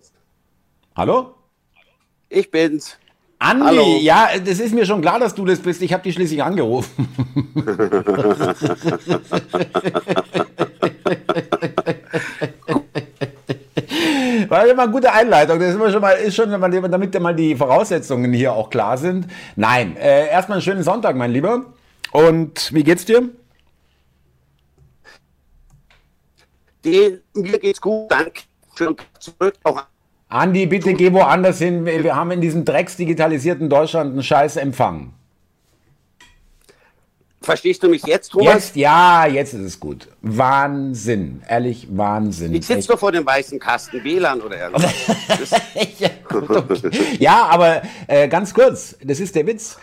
kurz. Hallo? Ich bin's. Andi, Hallo. ja, das ist mir schon klar, dass du das bist. Ich habe dich schließlich angerufen. War immer eine gute Einleitung. Das ist immer schon mal, ist schon, damit mal die Voraussetzungen hier auch klar sind. Nein, äh, erstmal einen schönen Sonntag, mein Lieber. Und wie geht's dir? Den, mir geht's gut, danke. Schön zurück. Auch Andi, bitte geh woanders hin. Wir haben in diesem drecksdigitalisierten Deutschland einen scheiß Empfang. Verstehst du mich jetzt, Thomas? Jetzt, ja, jetzt ist es gut. Wahnsinn. Ehrlich, Wahnsinn. Ich sitze doch vor dem weißen Kasten, WLAN oder irgendwas. Ja, okay. ja, aber äh, ganz kurz, das ist der Witz.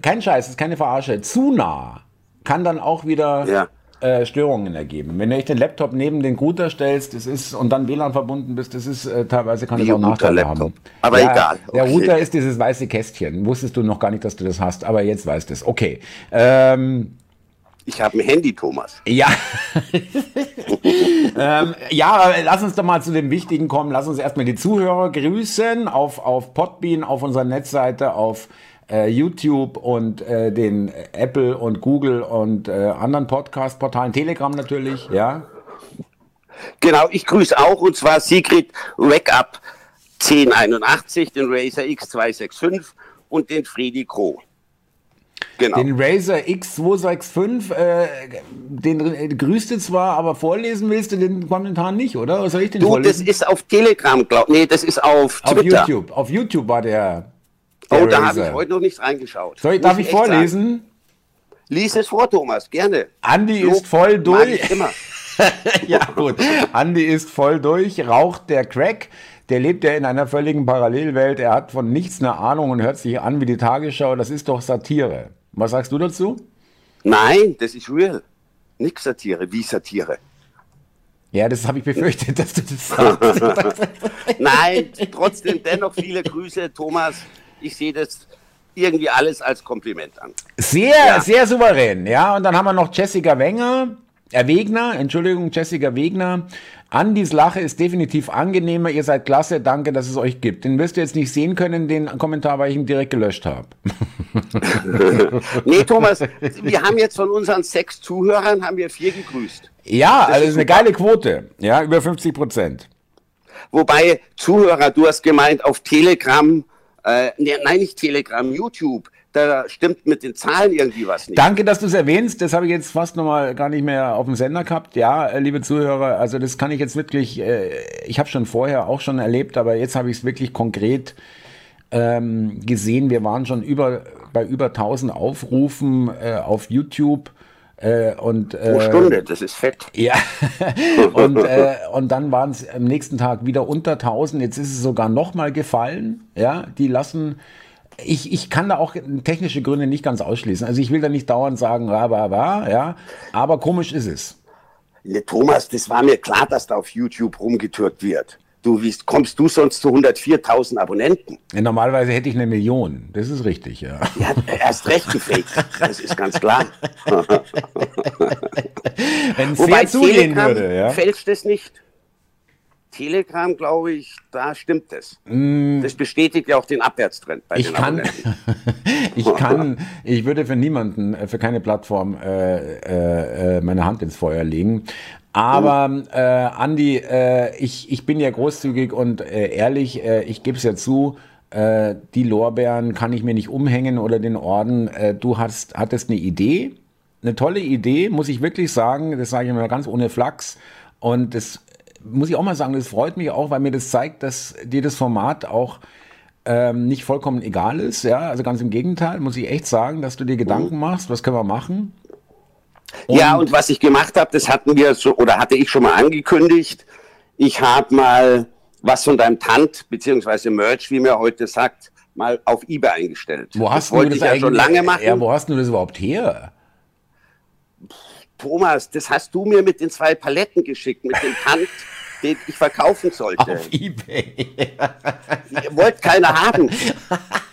Kein Scheiß, das ist keine Verarsche. Zu nah kann dann auch wieder Ja. Äh, Störungen ergeben. Wenn du echt den Laptop neben den Router stellst, das ist und dann WLAN verbunden bist, das ist äh, teilweise kann das auch Nachteile haben. Aber egal, Der okay. Router ist dieses weiße Kästchen. Wusstest du noch gar nicht, dass du das hast, aber jetzt weißt du es. Okay. Ähm, ich habe ein Handy, Thomas. ja. ähm, ja, lass uns doch mal zu dem Wichtigen kommen. Lass uns erstmal die Zuhörer grüßen auf, auf Podbean, auf unserer Netzseite, auf äh, YouTube und äh, den Apple und Google und äh, anderen Podcast-Portalen, Telegram natürlich, ja. Genau, ich grüße auch und zwar Sigrid Wake-Up 1081, den Razer X265 und den Friedi Kroh. Genau. Den Razer X265, äh, den äh, grüßt du zwar, aber vorlesen willst du den Kommentar nicht, oder? Oder soll ich den du, das vorlesen? ist auf Telegram, glaub Nee, das ist auf auf Twitter. YouTube. Auf YouTube war der. Oh, da habe ich heute noch nicht reingeschaut. Soll ich, darf ich echt sagen. vorlesen? Lies es vor, Thomas, gerne. Andi Lob ist voll durch. immer. ja, gut. Andi ist voll durch, raucht der Crack. Der lebt ja in einer völligen Parallelwelt. Er hat von nichts eine Ahnung und hört sich an wie die Tagesschau. Das ist doch Satire. Was sagst du dazu? Nein, das ist real. Nix Satire, wie Satire. Ja, das habe ich befürchtet, dass du das sagst. Nein, trotzdem dennoch viele Grüße, Thomas. Ich sehe das irgendwie alles als Kompliment an. Sehr, Ja. sehr souverän. Ja, und dann haben wir noch Jessica Wenger. Äh, Wegner, Entschuldigung, Jessica Wegner. Andis Lache ist definitiv angenehmer. Ihr seid klasse. Danke, dass es euch gibt. Den wirst du jetzt nicht sehen können, den Kommentar, weil ich ihn direkt gelöscht habe. Nee, Thomas, wir haben jetzt von unseren sechs Zuhörern haben wir vier gegrüßt. Ja, also ist das ist eine super. geile Quote. Ja, über 50 Prozent. Wobei Zuhörer, du hast gemeint auf Telegram, äh, nee, nein, nicht Telegram, YouTube. Da stimmt mit den Zahlen irgendwie was nicht. Danke, dass du es erwähnst. Das habe ich jetzt fast nochmal gar nicht mehr auf dem Sender gehabt. Ja, äh, liebe Zuhörer, also das kann ich jetzt wirklich, äh, ich habe schon vorher auch schon erlebt, aber jetzt habe ich es wirklich konkret ähm, gesehen. Wir waren schon über bei über 1000 Aufrufen äh, auf YouTube. Äh, und, äh, Pro Stunde, das ist fett. Ja, und, äh, und dann waren es am nächsten Tag wieder unter 1000. Jetzt ist es sogar nochmal gefallen. Ja, die lassen. Ich, ich kann da auch technische Gründe nicht ganz ausschließen. Also ich will da nicht dauernd sagen, ra, ra, ra, ja, aber komisch ist es. Nee, Thomas, das war mir klar, dass da auf YouTube rumgetürkt wird. Du, wie kommst du sonst zu 104.000 Abonnenten? Ja, Normalerweise hätte ich eine Million. Das ist richtig, ja. Ja, erst recht gefaked. Das ist ganz klar. Wenn es Wobei fair zugehen Telegram würde, ja. fälscht es nicht. Telegram, glaube ich, da stimmt es. Das bestätigt ja auch den Abwärtstrend bei Mm. Ich den kann, ich kann, ich würde für niemanden, äh, für keine Plattform äh, äh, äh, meine Hand ins Feuer legen. Aber äh, Andi, äh, ich, ich bin ja großzügig und äh, ehrlich, äh, ich gebe es ja zu, äh, die Lorbeeren kann ich mir nicht umhängen oder den Orden. Äh, du hast, hattest eine Idee, eine tolle Idee, muss ich wirklich sagen, das sage ich mal ganz ohne Flachs. Und das muss ich auch mal sagen, das freut mich auch, weil mir das zeigt, dass dir das Format auch ähm, nicht vollkommen egal ist. Ja, also ganz im Gegenteil, muss ich echt sagen, dass du dir Gedanken machst, was können wir machen. Ja, und was ich gemacht habe, das hatten wir so, oder hatte ich schon mal angekündigt. Ich habe mal was von deinem Tant, beziehungsweise Merch, wie man heute sagt, mal auf eBay eingestellt. Wo das hast du wollte das ich ja eigentlich? schon lange machen. Ja, wo hast du das überhaupt her? Thomas, das hast du mir mit den zwei Paletten geschickt, mit dem Tant, den ich verkaufen sollte. Auf eBay. Ihr wollt keine haben.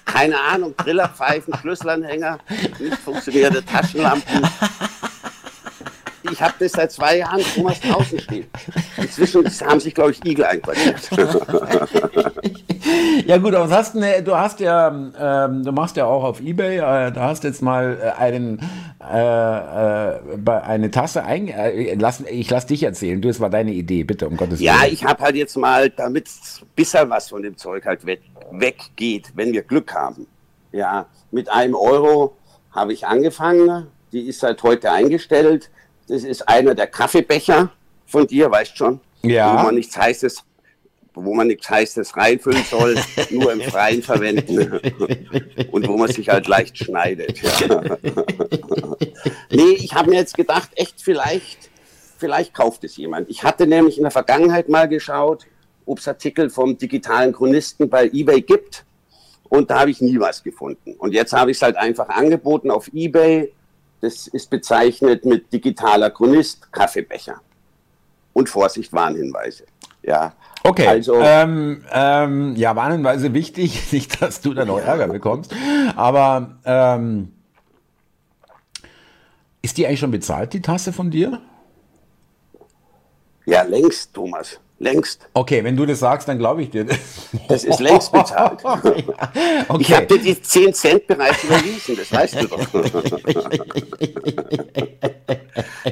Keine Ahnung, Trillerpfeifen, Schlüsselanhänger, nicht funktionierende Taschenlampen. Ich habe das seit zwei Jahren Thomas draußen stehen. Inzwischen haben sich, glaube ich, Igel einquartiert. ja gut, aber hast ne, du hast ja, ähm, du machst ja auch auf Ebay, äh, da hast jetzt mal äh, einen, äh, äh, eine Tasse ein, äh, lass, ich lass dich erzählen, du, es war deine Idee, bitte, um Gottes Willen. Ja, ich habe halt jetzt mal, damit bisher was von dem Zeug halt weg, weggeht, wenn wir Glück haben. Ja, mit einem Euro habe ich angefangen, die ist seit heute eingestellt. Das ist einer der Kaffeebecher von dir, weißt schon, ja. wo man nichts Heißes, wo man nichts Heißes reinfüllen soll, nur im Freien verwenden und wo man sich halt leicht schneidet. Ja. nee, ich habe mir jetzt gedacht, echt vielleicht, vielleicht kauft es jemand. Ich hatte nämlich in der Vergangenheit mal geschaut, ob es Artikel vom digitalen Chronisten bei eBay gibt. Und da habe ich nie was gefunden. Und jetzt habe ich es halt einfach angeboten auf eBay. Das ist bezeichnet mit digitaler Chronist, Kaffeebecher. Und Vorsicht, Warnhinweise. Ja. Okay. Also, ähm, ähm, ja, Warnhinweise wichtig, nicht, dass du da noch Ärger bekommst. Aber ähm, ist die eigentlich schon bezahlt, die Tasse von dir? Ja, längst, Thomas. Längst. Okay, wenn du das sagst, dann glaube ich dir. Das ist längst bezahlt. okay. Ich habe dir die 10 Cent bereits überwiesen, das weißt du doch.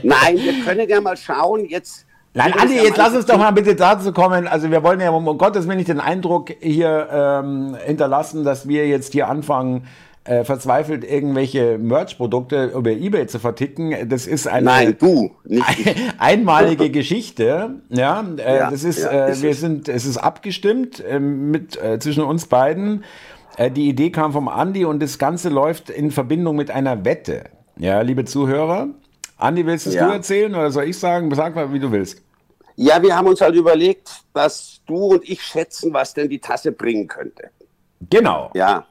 Nein, wir können ja mal schauen, jetzt. Nein, Andi, jetzt lass uns doch mal bitte dazu kommen. Also wir wollen ja um Gottes Willen nicht den Eindruck hier ähm, hinterlassen, dass wir jetzt hier anfangen, äh, verzweifelt irgendwelche Merch-Produkte über Ebay zu verticken. Das ist eine Nein, du, einmalige Geschichte. Ja, äh, ja das ist, ja, äh, wir sind, es ist abgestimmt äh, mit äh, zwischen uns beiden. Äh, die Idee kam vom Andi und das Ganze läuft in Verbindung mit einer Wette. Ja, liebe Zuhörer. Andi, willst ja. du erzählen oder soll ich sagen? Sag mal, wie du willst. Ja, wir haben uns halt überlegt, dass du und ich schätzen, was denn die Tasse bringen könnte. Genau. Ja.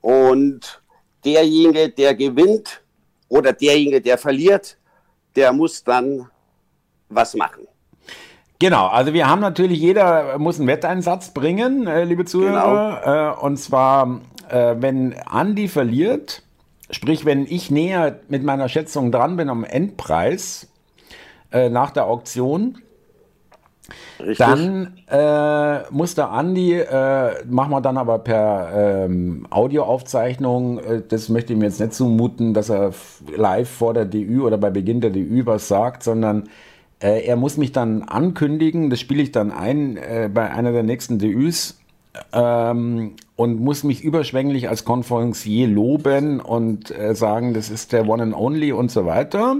Und derjenige, der gewinnt oder derjenige, der verliert, der muss dann was machen. Genau, also wir haben natürlich, jeder muss einen Wetteinsatz bringen, äh, liebe Zuhörer. Genau. Äh, und zwar, äh, wenn Andi verliert, sprich, wenn ich näher mit meiner Schätzung dran bin am Endpreis nach der Auktion, Richtig. Dann äh, muss der Andi, äh, machen wir dann aber per ähm, Audioaufzeichnung, äh, das möchte ich mir jetzt nicht zumuten, dass er live vor der DÜ oder bei Beginn der DÜ was sagt, sondern äh, er muss mich dann ankündigen, das spiele ich dann ein äh, bei einer der nächsten DÜs ähm, und muss mich überschwänglich als Konferencier loben und äh, sagen, das ist der One and Only und so weiter.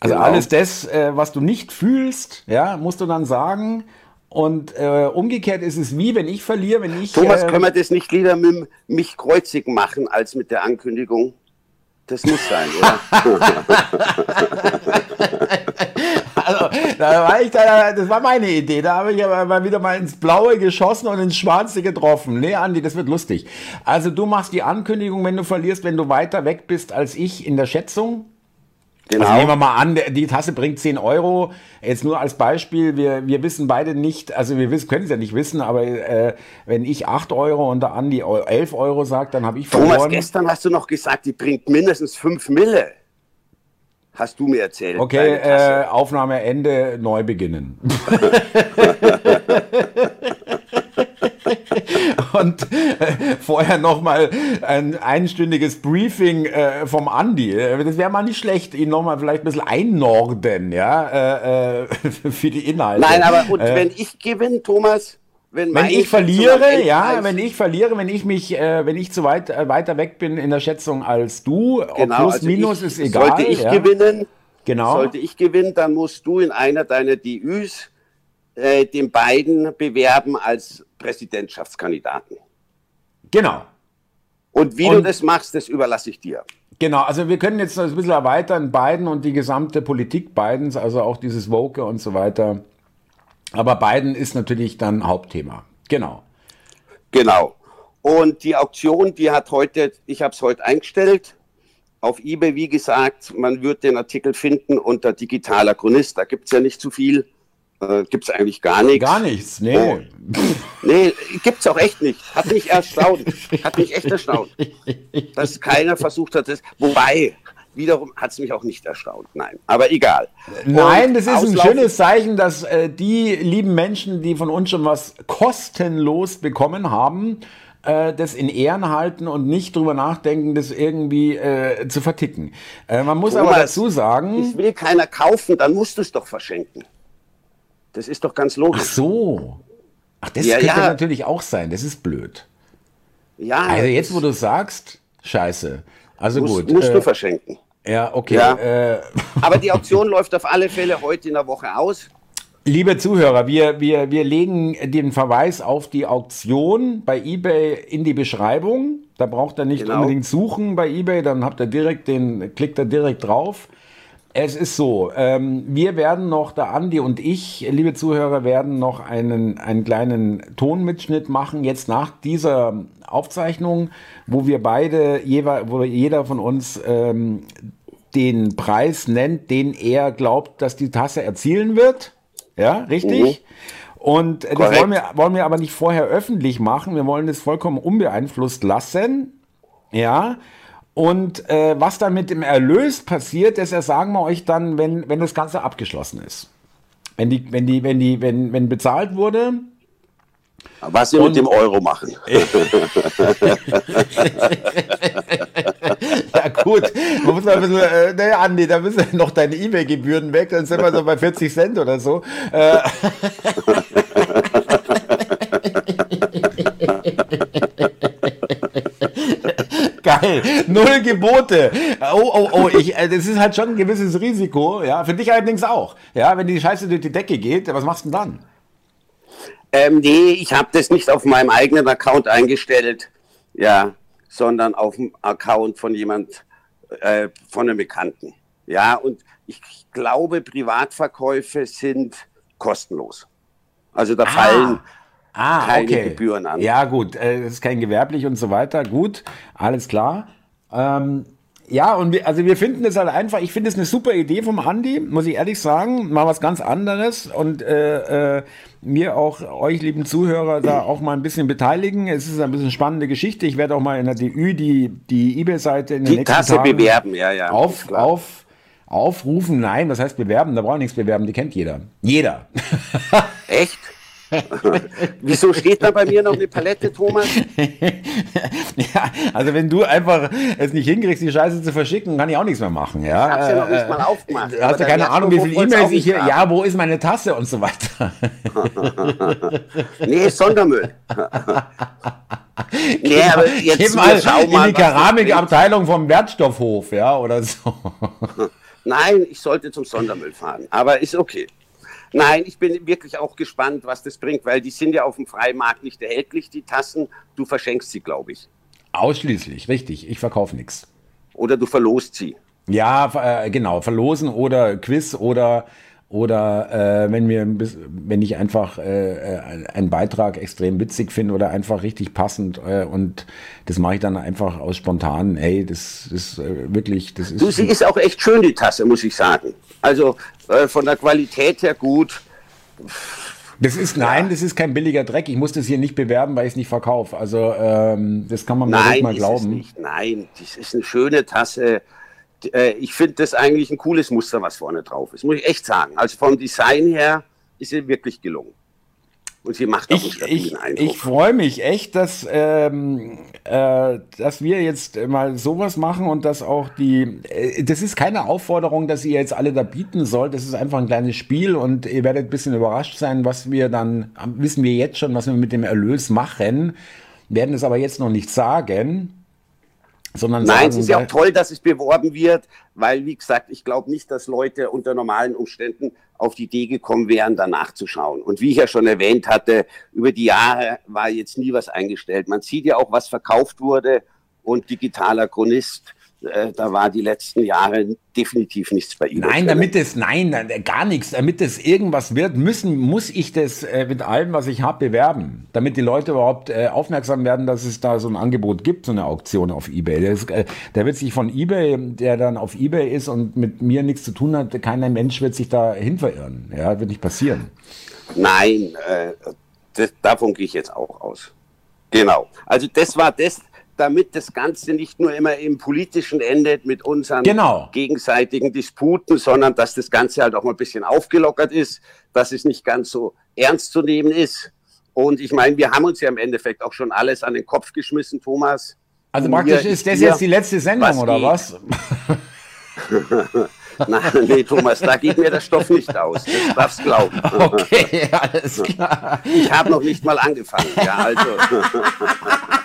Also genau. alles das, äh, was du nicht fühlst, ja, musst du dann sagen. Und äh, umgekehrt ist es wie, wenn ich verliere, wenn ich. Thomas, äh, können wir das nicht lieber mit mich kreuzig machen als mit der Ankündigung? Das muss sein, oder? also, da war ich da, das war meine Idee. Da habe ich aber mal wieder mal ins Blaue geschossen und ins Schwarze getroffen. Nee, Andi, das wird lustig. Also du machst die Ankündigung, wenn du verlierst, wenn du weiter weg bist als ich in der Schätzung. Genau. Also nehmen wir mal an, die Tasse bringt 10 Euro. Jetzt nur als Beispiel, wir, wir wissen beide nicht, also wir wissen, können es ja nicht wissen, aber äh, wenn ich 8 Euro und der Andi 11 Euro sagt, dann habe ich verloren. Thomas, gestern hast du noch gesagt, die bringt mindestens 5 Mille. Hast du mir erzählt. Okay, äh, Aufnahme Ende, neu beginnen. und äh, vorher nochmal ein einstündiges Briefing äh, vom Andi. Das wäre mal nicht schlecht, ihn nochmal vielleicht ein bisschen einnorden, ja, äh, äh für die Inhalte. Nein, aber und äh, wenn ich gewinne, Thomas, wenn, wenn ich verliere, ja, wenn ich verliere, wenn ich mich, äh, wenn ich zu weit äh, weiter weg bin in der Schätzung als du, genau, plus also minus ich, ist egal. Sollte ich ja. gewinnen, genau. sollte ich gewinnen, dann musst du in einer deiner DÜs äh, den beiden bewerben als Präsidentschaftskandidaten. Genau. Und wie und, du das machst, das überlasse ich dir. Genau, also wir können jetzt ein bisschen erweitern, Biden und die gesamte Politik Bidens, also auch dieses Woke und so weiter. Aber Biden ist natürlich dann Hauptthema. Genau. Genau. Und die Auktion, die hat heute, ich habe es heute eingestellt, auf eBay, wie gesagt, man wird den Artikel finden unter digitaler Chronist, da gibt es ja nicht zu viel äh, gibt es eigentlich gar nichts. Gar nichts, nee. Oh. Nee, gibt es auch echt nicht. Hat mich erstaunt. Hat mich echt erstaunt. Dass keiner versucht hat, das. Wobei, wiederum hat es mich auch nicht erstaunt. Nein, aber egal. Nein, das ist ein schönes Zeichen, dass äh, die lieben Menschen, die von uns schon was kostenlos bekommen haben, äh, das in Ehren halten und nicht drüber nachdenken, das irgendwie äh, zu verticken. Äh, man muss Thomas, aber dazu sagen. Es will keiner kaufen, dann musst du es doch verschenken. Das ist doch ganz logisch. Ach so. Ach, das ja, könnte ja. natürlich auch sein. Das ist blöd. Ja. Also jetzt, wo du sagst, scheiße. Also musst, gut. Musst äh, du verschenken. Ja, okay. Ja. Äh. Aber die Auktion läuft auf alle Fälle heute in der Woche aus. Liebe Zuhörer, wir, wir, wir legen den Verweis auf die Auktion bei eBay in die Beschreibung. Da braucht ihr nicht genau. unbedingt suchen bei eBay, dann habt ihr direkt den, klickt ihr direkt drauf. Es ist so, ähm, wir werden noch, der Andi und ich, liebe Zuhörer, werden noch einen, einen kleinen Tonmitschnitt machen, jetzt nach dieser Aufzeichnung, wo wir beide, wo jeder von uns ähm, den Preis nennt, den er glaubt, dass die Tasse erzielen wird. Ja, richtig? Mhm. Und äh, das wollen wir, wollen wir aber nicht vorher öffentlich machen. Wir wollen es vollkommen unbeeinflusst lassen. Ja. Und äh, was dann mit dem Erlös passiert, das sagen wir euch dann, wenn, wenn das Ganze abgeschlossen ist. Wenn die, wenn die, wenn die, wenn, wenn bezahlt wurde, was Sie mit dem Euro machen. ja gut, man muss mal ein bisschen, äh, naja Andi, da müssen noch deine E-Mail-Gebühren weg, dann sind wir so bei 40 Cent oder so. Äh. Geil, null Gebote. Oh, oh, oh, ich, äh, das ist halt schon ein gewisses Risiko, ja, für dich allerdings auch. Ja, wenn die Scheiße durch die Decke geht, was machst du denn dann? Ähm, nee, ich habe das nicht auf meinem eigenen Account eingestellt, ja, sondern auf dem Account von jemand, äh, von einem Bekannten. Ja, und ich glaube, Privatverkäufe sind kostenlos. Also da ah. fallen ah, keine okay. Gebühren an. Ja, gut, äh, es ist kein gewerblich und so weiter. Gut, alles klar. Ähm, ja, und wir, also wir finden es halt einfach, ich finde es eine super Idee vom Andi, muss ich ehrlich sagen, mal was ganz anderes und äh, äh, mir auch, euch lieben Zuhörer, da auch mal ein bisschen beteiligen. Es ist ein bisschen spannende Geschichte. Ich werde auch mal in der DÜ die, die Ebay-Seite in den die nächsten Tasse Tagen bewerben, ja, ja. Auf, auf, aufrufen, nein, was heißt bewerben? Da braucht nichts bewerben, die kennt jeder. Jeder. Echt? Wieso steht da bei mir noch eine Palette, Thomas? ja, also wenn du einfach es nicht hinkriegst, die Scheiße zu verschicken, kann ich auch nichts mehr machen. Ja? Ich hab's ja noch nicht mal aufgemacht. Du hast ja keine Ahnung, wie viele E-Mails ich hier, ja, wo ist meine Tasse und so weiter. nee, Sondermüll. nee, aber jetzt Geh mal, in die Keramikabteilung vom Wertstoffhof, ja, oder so. Nein, ich sollte zum Sondermüll fahren, aber ist okay. Nein, ich bin wirklich auch gespannt, was das bringt, weil die sind ja auf dem Freimarkt nicht erhältlich, die Tassen. Du verschenkst sie, glaube ich. Ausschließlich, richtig. Ich verkaufe nichts. Oder du verlost sie. Ja, äh, genau. Verlosen oder Quiz oder oder äh, wenn mir wenn ich einfach äh, äh, einen Beitrag extrem witzig finde oder einfach richtig passend äh, und das mache ich dann einfach aus spontan hey das ist äh, wirklich das ist du sie ist auch echt schön die Tasse muss ich sagen also äh, von der Qualität her gut das ist nein, das ist kein billiger Dreck. Ich muss das hier nicht bewerben, weil ich es nicht verkaufe. Also ähm, das kann man mir nicht mal glauben. Nicht. Nein, das ist eine schöne Tasse äh, ich finde das eigentlich ein cooles Muster, was vorne drauf ist, muss ich echt sagen. Also vom Design her ist sie wirklich gelungen. Und sie macht auch ich, einen ich, Eindruck. Ich freue mich echt, dass, ähm, äh, dass wir jetzt mal sowas machen und dass auch die. Äh, das ist keine Aufforderung, dass ihr jetzt alle da bieten sollt. Das ist einfach ein kleines Spiel und ihr werdet ein bisschen überrascht sein, was wir dann. Wissen wir jetzt schon, was wir mit dem Erlös machen. Werden es aber jetzt noch nicht sagen. Sondern Nein, es ist ja auch toll, dass es beworben wird, weil, wie gesagt, ich glaube nicht, dass Leute unter normalen Umständen auf die Idee gekommen wären, danach zu schauen. Und wie ich ja schon erwähnt hatte, über die Jahre war jetzt nie was eingestellt. Man sieht ja auch, was verkauft wurde und digitaler Chronist äh, da war die letzten Jahre definitiv nichts bei Ihnen. Nein, damit es, nein, gar nichts. Damit es irgendwas wird, müssen, muss ich das äh, mit allem, was ich habe, bewerben. Damit die Leute überhaupt äh, aufmerksam werden, dass es da so ein Angebot gibt, so eine Auktion auf Ebay. Das, äh, der wird sich von Ebay, der dann auf Ebay ist und mit mir nichts zu tun hat, keiner Mensch wird sich da hin verirren. Ja, wird nicht passieren. Nein, äh, das, davon gehe ich jetzt auch aus. Genau. Also das war das, damit das Ganze nicht nur immer im Politischen endet mit unseren genau. gegenseitigen Disputen, sondern dass das Ganze halt auch mal ein bisschen aufgelockert ist, dass es nicht ganz so ernst zu nehmen ist. Und ich meine, wir haben uns ja im Endeffekt auch schon alles an den Kopf geschmissen, Thomas. Also praktisch ist das jetzt die letzte Sendung, was oder was? Nein, nee, Thomas, da geht mir der Stoff nicht aus. Das darfst glauben. Okay, alles klar. Ich habe noch nicht mal angefangen. Ja, also.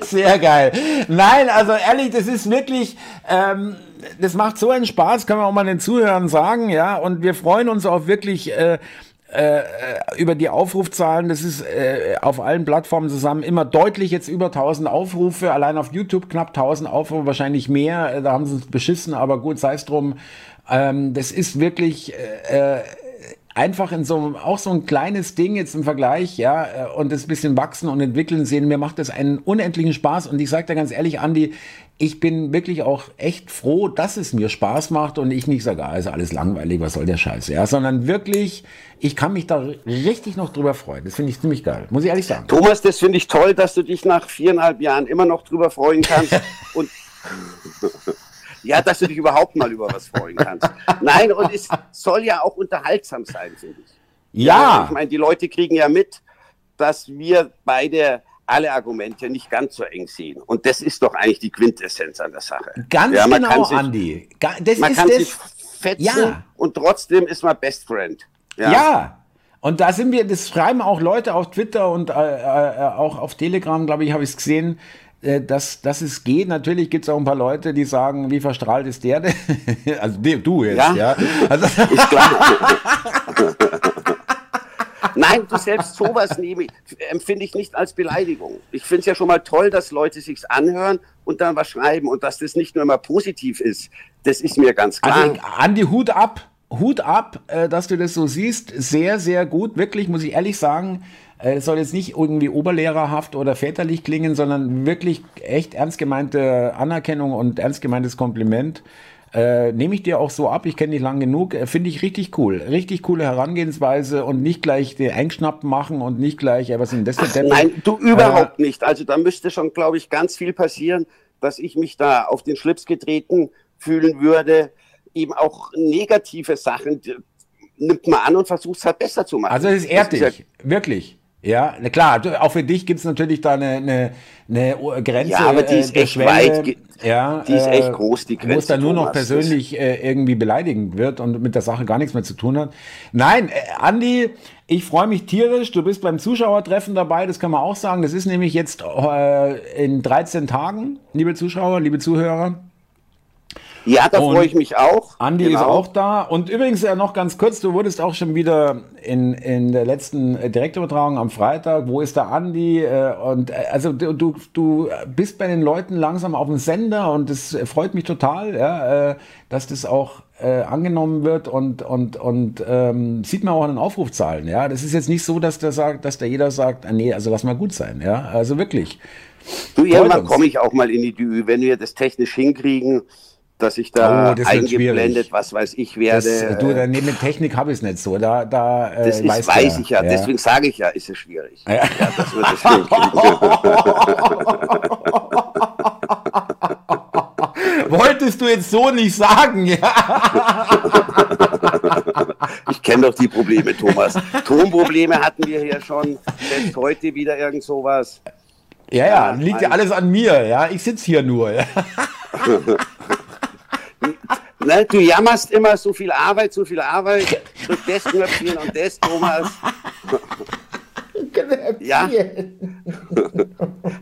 Sehr geil. Nein, also ehrlich, das ist wirklich, ähm, das macht so einen Spaß, können wir auch mal den Zuhörern sagen, ja. Und wir freuen uns auch wirklich. Äh, äh, über die Aufrufzahlen, das ist äh, auf allen Plattformen zusammen immer deutlich jetzt über 1000 Aufrufe, allein auf YouTube knapp 1000 Aufrufe, wahrscheinlich mehr, äh, da haben sie es beschissen, aber gut, sei es drum. Ähm, das ist wirklich äh, einfach in so auch so ein kleines Ding jetzt im Vergleich, ja, äh, und das bisschen wachsen und entwickeln sehen. Mir macht das einen unendlichen Spaß und ich sage dir ganz ehrlich, Andi, ich bin wirklich auch echt froh, dass es mir Spaß macht und ich nicht sage, ah, ist alles langweilig, was soll der Scheiß, ja, sondern wirklich, ich kann mich da richtig noch drüber freuen. Das finde ich ziemlich geil, muss ich ehrlich sagen. Thomas, das finde ich toll, dass du dich nach viereinhalb Jahren immer noch drüber freuen kannst und ja, dass du dich überhaupt mal über was freuen kannst. Nein, und es soll ja auch unterhaltsam sein, finde ich. Ja. ja ich meine, die Leute kriegen ja mit, dass wir beide alle Argumente nicht ganz so eng sehen. Und das ist doch eigentlich die Quintessenz an der Sache. Ganz ja, genau, sich, Andi. Das man kann das, sich fetzen ja. und trotzdem ist man Best Friend. Ja. ja. Und da sind wir, das schreiben auch Leute auf Twitter und äh, äh, auch auf Telegram, glaube ich, habe ich es gesehen, äh, dass, dass es geht. Natürlich gibt es auch ein paar Leute, die sagen, wie verstrahlt ist der denn? also du jetzt, ja. ja. Also ist klar. Nein, du selbst sowas nehme ich, empfinde ich nicht als Beleidigung. Ich finde es ja schon mal toll, dass Leute sich's anhören und dann was schreiben und dass das nicht nur immer positiv ist. Das ist mir ganz klar. Also, Andi, Hut ab. Hut ab, äh, dass du das so siehst. Sehr, sehr gut. Wirklich, muss ich ehrlich sagen. Äh, es soll jetzt nicht irgendwie oberlehrerhaft oder väterlich klingen, sondern wirklich echt ernst gemeinte Anerkennung und ernst gemeintes Kompliment. Äh, Nehme ich dir auch so ab, ich kenne dich lang genug, äh, finde ich richtig cool. Richtig coole Herangehensweise und nicht gleich den Einschnappen machen und nicht gleich, ja, was ist denn das Ach, Nein, du überhaupt äh, nicht. Also da müsste schon, glaube ich, ganz viel passieren, dass ich mich da auf den Schlips getreten fühlen würde. Eben auch negative Sachen nimmt man an und versucht es halt besser zu machen. Also es ist ehrlich, ja, wirklich. Ja, na klar, auch für dich gibt es natürlich da eine, eine, eine Grenze. Ja, aber die ist äh, echt Schwelle. weit. Ja, die ist echt äh, groß, die Grenze. Wo es dann nur noch persönlich äh, irgendwie beleidigend wird und mit der Sache gar nichts mehr zu tun hat. Nein, äh, Andi, ich freue mich tierisch. Du bist beim Zuschauertreffen dabei, das kann man auch sagen. Das ist nämlich jetzt äh, in 13 Tagen, liebe Zuschauer, liebe Zuhörer. Ja, da freue ich mich auch. Andi genau. ist auch da. Und übrigens ja noch ganz kurz, du wurdest auch schon wieder in, in der letzten Direktübertragung am Freitag. Wo ist der Andi? Äh, und äh, also du, du, bist bei den Leuten langsam auf dem Sender und das freut mich total, ja, äh, dass das auch äh, angenommen wird und, und, und ähm, sieht man auch an den Aufrufzahlen. Ja, das ist jetzt nicht so, dass der sagt, dass der jeder sagt, ah, nee, also lass mal gut sein. Ja, also wirklich. Du, irgendwann komme ich auch mal in die Dü, wenn wir das technisch hinkriegen dass ich da oh, eingeblendet, was weiß ich, werde. Das, du, dann mit Technik habe ich es nicht so. Da, da, äh, das ist, weiß ja. ich ja, ja. deswegen sage ich ja, ist es schwierig. Ja. ja das wird es Wolltest du jetzt so nicht sagen, ja? ich kenne doch die Probleme, Thomas. Tonprobleme hatten wir hier schon. Jetzt heute wieder irgend sowas. Ja, ja, liegt ja alles an mir, ja. Ich sitze hier nur. Ne, du jammerst immer so viel Arbeit, so viel Arbeit, drück das Knöpfchen und das, Thomas. ja.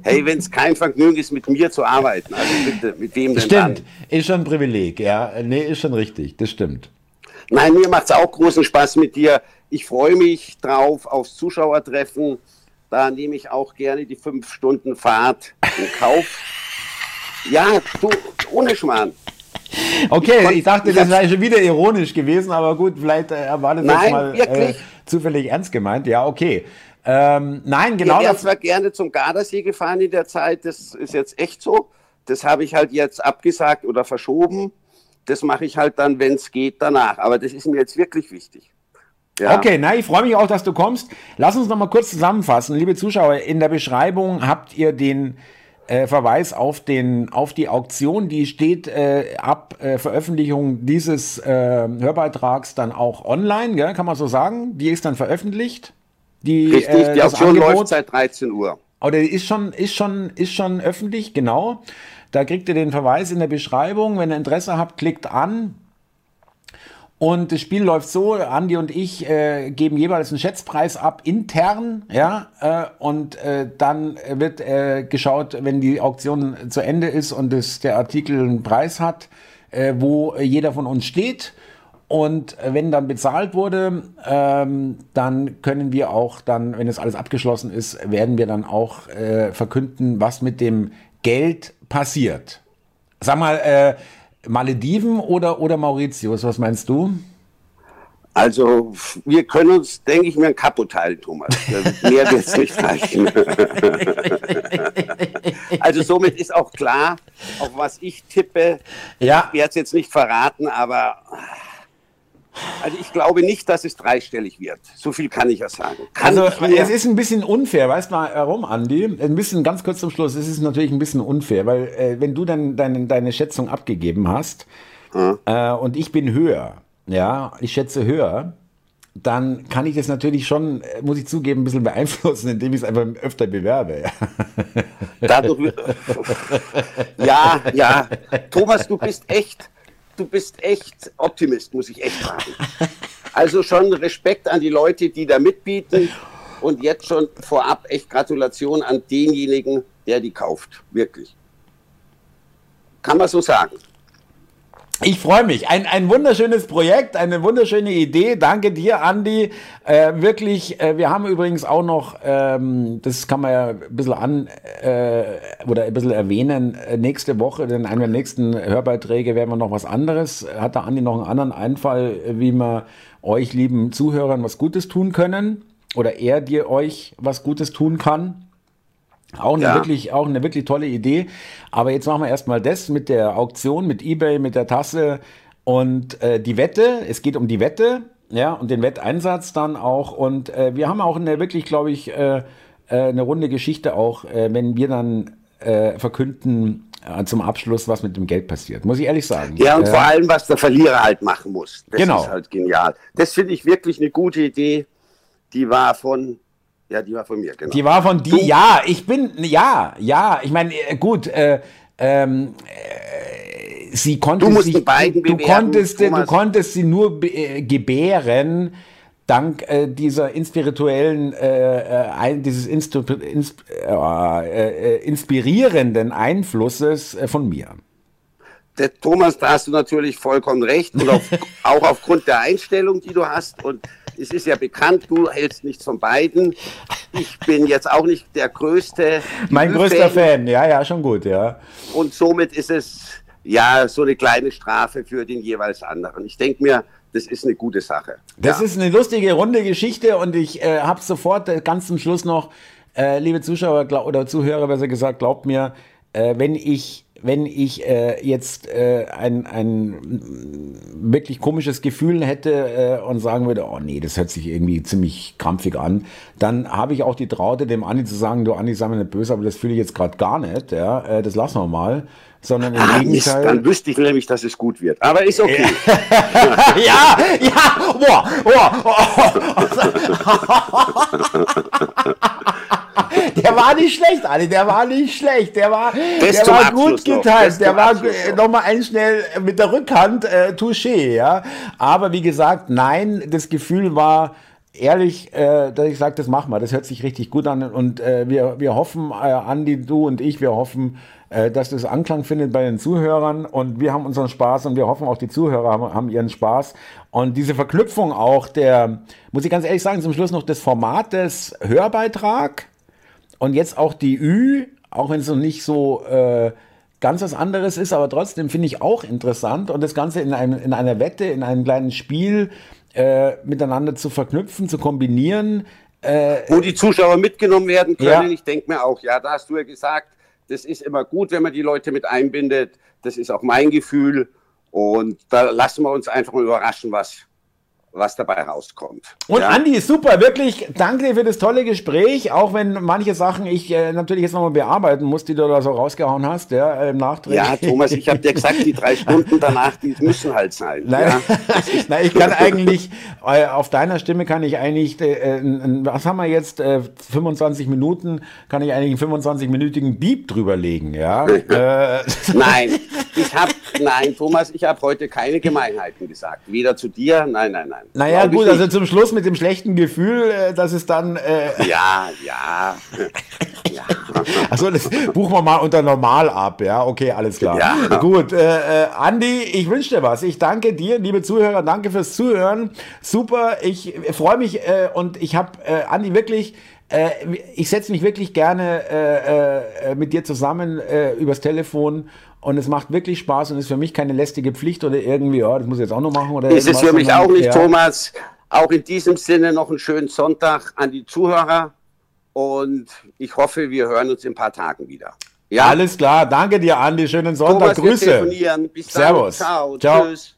hey, wenn es kein Vergnügen ist, mit mir zu arbeiten, also bitte, mit wem denn Stimmt, dann? ist schon ein Privileg, ja. Nee, ist schon richtig, das stimmt. Nein, mir macht es auch großen Spaß mit dir. Ich freue mich drauf aufs Zuschauertreffen. Da nehme ich auch gerne die fünf Stunden Fahrt in Kauf. Ja, du, ohne Schmarrn. Okay, ich, dachte, das sei schon wieder ironisch gewesen, aber gut, vielleicht äh, war das nein, jetzt mal äh, zufällig ernst gemeint. Ja, okay. Ähm, nein, genau. Ich wäre zwar gerne zum Gardasee gefahren in der Zeit, das ist jetzt echt so. Das habe ich halt jetzt abgesagt oder verschoben. Das mache ich halt dann, wenn es geht, danach. Aber das ist mir jetzt wirklich wichtig. Ja. Okay, na, ich freue mich auch, dass du kommst. Lass uns noch mal kurz zusammenfassen. Liebe Zuschauer, in der Beschreibung habt ihr den äh, Verweis auf, den, auf die Auktion, die steht äh, ab äh, Veröffentlichung dieses äh, Hörbeitrags dann auch online, gell? kann man so sagen. Die ist dann veröffentlicht. Die, Richtig, äh, die Auktion Angebot, läuft seit 13 Uhr. Oder ist schon, ist schon, ist schon öffentlich, genau. Da kriegt ihr den Verweis in der Beschreibung. Wenn ihr Interesse habt, klickt an. Und das Spiel läuft so, Andi und ich äh, geben jeweils einen Schätzpreis ab intern, ja, äh, und äh, dann wird äh, geschaut, wenn die Auktion zu Ende ist und das, der Artikel einen Preis hat, äh, wo jeder von uns steht. Und wenn dann bezahlt wurde, ähm, dann können wir auch dann, wenn es alles abgeschlossen ist, werden wir dann auch äh, verkünden, was mit dem Geld passiert. Sag mal, äh, Malediven oder, oder Mauritius, was meinst du? Also wir können uns, denke ich mir, ein Kapo teilen, Thomas. Mehr wird es nicht reichen. also somit ist auch klar, auf was ich tippe. Ja. Ich werde es jetzt nicht verraten, aber also ich glaube nicht, dass es dreistellig wird. So viel kann ich ja sagen. Kann also es ist ein bisschen unfair, weißt du warum, Andi? Ein bisschen ganz kurz zum Schluss, es ist natürlich ein bisschen unfair, weil äh, wenn du dann deine, deine Schätzung abgegeben hast hm. äh, und ich bin höher, ja, ich schätze höher, dann kann ich das natürlich schon, äh, muss ich zugeben, ein bisschen beeinflussen, indem ich es einfach öfter bewerbe. Dadurch, ja, ja. Thomas, du bist echt du bist echt Optimist, muss ich echt sagen. Also schon Respekt an die Leute, die da mitbieten und jetzt schon vorab echt Gratulation an denjenigen, der die kauft. Wirklich. Kann man so sagen. Ich freue mich. Ein, ein wunderschönes Projekt, eine wunderschöne Idee. Danke dir, Andi. Äh, wirklich, äh, wir haben übrigens auch noch, ähm, das kann man ja ein bisschen an äh, oder ein bisschen erwähnen, äh, nächste Woche, denn einer der nächsten Hörbeiträge werden wir noch was anderes. Hat der Andi noch einen anderen Einfall, wie wir euch, lieben Zuhörern, was Gutes tun können? Oder er dir euch was Gutes tun kann? Auch eine, ja. wirklich, auch eine wirklich tolle Idee. Aber jetzt machen wir erstmal das mit der Auktion, mit eBay, mit der Tasse und äh, die Wette. Es geht um die Wette, ja, und den Wetteinsatz dann auch. Und äh, wir haben auch eine wirklich, glaube ich, äh, äh, eine runde Geschichte auch, äh, wenn wir dann äh, verkünden zum Abschluss, was mit dem Geld passiert. Muss ich ehrlich sagen. Ja, und vor allem, was der Verlierer halt machen muss. Das genau. ist halt genial. Das finde ich wirklich eine gute Idee. Die war von ja, die war von mir, genau. Die war von dir, ja, ich bin, ja, ja, ich meine, äh, gut, äh, ähm, äh, sie konnte du sich, du, du, konntest, du konntest sie nur äh, gebären, dank äh, dieser inspirituellen, äh, äh, dieses Instu ins, äh, inspirierenden Einflusses von mir. Der Thomas, da hast du natürlich vollkommen recht und auf, auch aufgrund der Einstellung, die du hast und es ist ja bekannt, du hältst nichts von beiden. Ich bin jetzt auch nicht der größte. Mein größter Fan, ja, ja, schon gut, ja. Und somit ist es ja so eine kleine Strafe für den jeweils anderen. Ich denke mir, das ist eine gute Sache. Das ja. ist eine lustige, runde Geschichte und ich äh, habe sofort äh, ganz zum Schluss noch, äh, liebe Zuschauer oder Zuhörer, besser gesagt, glaubt mir, äh, wenn ich wenn ich äh, jetzt äh, ein, ein wirklich komisches Gefühl hätte äh, und sagen würde, oh nee, das hört sich irgendwie ziemlich krampfig an, dann habe ich auch die Traute, dem Andi zu sagen, du Andi, sei mir nicht böse, aber das fühle ich jetzt gerade gar nicht, ja, äh, das lassen wir mal. Sondern im ah, Gegenteil. Mist, dann wüsste ich nämlich, dass es gut wird. Aber ist okay. ja, ja, boah, boah. der war nicht schlecht, Ali, der war nicht schlecht. Der war, der war gut geteilt. Der war nochmal ein schnell mit der Rückhand äh, touché, ja. Aber wie gesagt, nein, das Gefühl war, ehrlich, äh, dass ich sage, das machen wir. Das hört sich richtig gut an. Und äh, wir, wir hoffen, äh, Andi, du und ich, wir hoffen, äh, dass das Anklang findet bei den Zuhörern. Und wir haben unseren Spaß und wir hoffen auch, die Zuhörer haben, haben ihren Spaß. Und diese Verknüpfung auch der, muss ich ganz ehrlich sagen, zum Schluss noch des Formates Hörbeitrag und jetzt auch die Ü, auch wenn es noch nicht so äh, ganz was anderes ist, aber trotzdem finde ich auch interessant und das Ganze in, einem, in einer Wette, in einem kleinen Spiel äh, miteinander zu verknüpfen, zu kombinieren. Äh, Wo die Zuschauer mitgenommen werden können. Ja. Ich denke mir auch, ja, da hast du ja gesagt, das ist immer gut, wenn man die Leute mit einbindet. Das ist auch mein Gefühl. Und da lassen wir uns einfach mal überraschen, was was dabei rauskommt. Und ja. Andi, super, wirklich, danke dir für das tolle Gespräch, auch wenn manche Sachen ich äh, natürlich jetzt nochmal bearbeiten muss, die du da so rausgehauen hast, ja, im Nachtrag. Ja, Thomas, ich habe dir gesagt, die drei Stunden danach, die müssen halt sein. Nein, ja. Nein ich kann eigentlich, äh, auf deiner Stimme kann ich eigentlich, äh, was haben wir jetzt, äh, 25 Minuten, kann ich eigentlich einen 25-minütigen Beep drüberlegen, ja. Äh, nein, ich habe, nein, Thomas, ich habe heute keine Gemeinheiten gesagt. Weder zu dir, nein, nein, nein. Naja, gut, also zum Schluss mit dem schlechten Gefühl, äh, dass es dann. Äh ja, ja. ja. Also das buchen wir mal unter normal ab, ja, okay, alles klar. Ja. Gut, äh, äh, Andi, ich wünsche dir was. Ich danke dir, liebe Zuhörer, danke fürs Zuhören. Super, ich freue mich äh, und ich habe, äh, Andi, wirklich äh, ich setze mich wirklich gerne äh, äh, mit dir zusammen äh, übers Telefon und es macht wirklich Spaß und ist für mich keine lästige Pflicht oder irgendwie, ja, das muss ich jetzt auch noch machen. Oder ist es für mich auch nicht, ja. Thomas. Auch in diesem Sinne noch einen schönen Sonntag an die Zuhörer und ich hoffe, wir hören uns in ein paar Tagen wieder. Ja? Alles klar, danke dir, Andi. Schönen Sonntag. Thomas, Grüße. Bis Servus. Ciao. Ciao. Tschüss.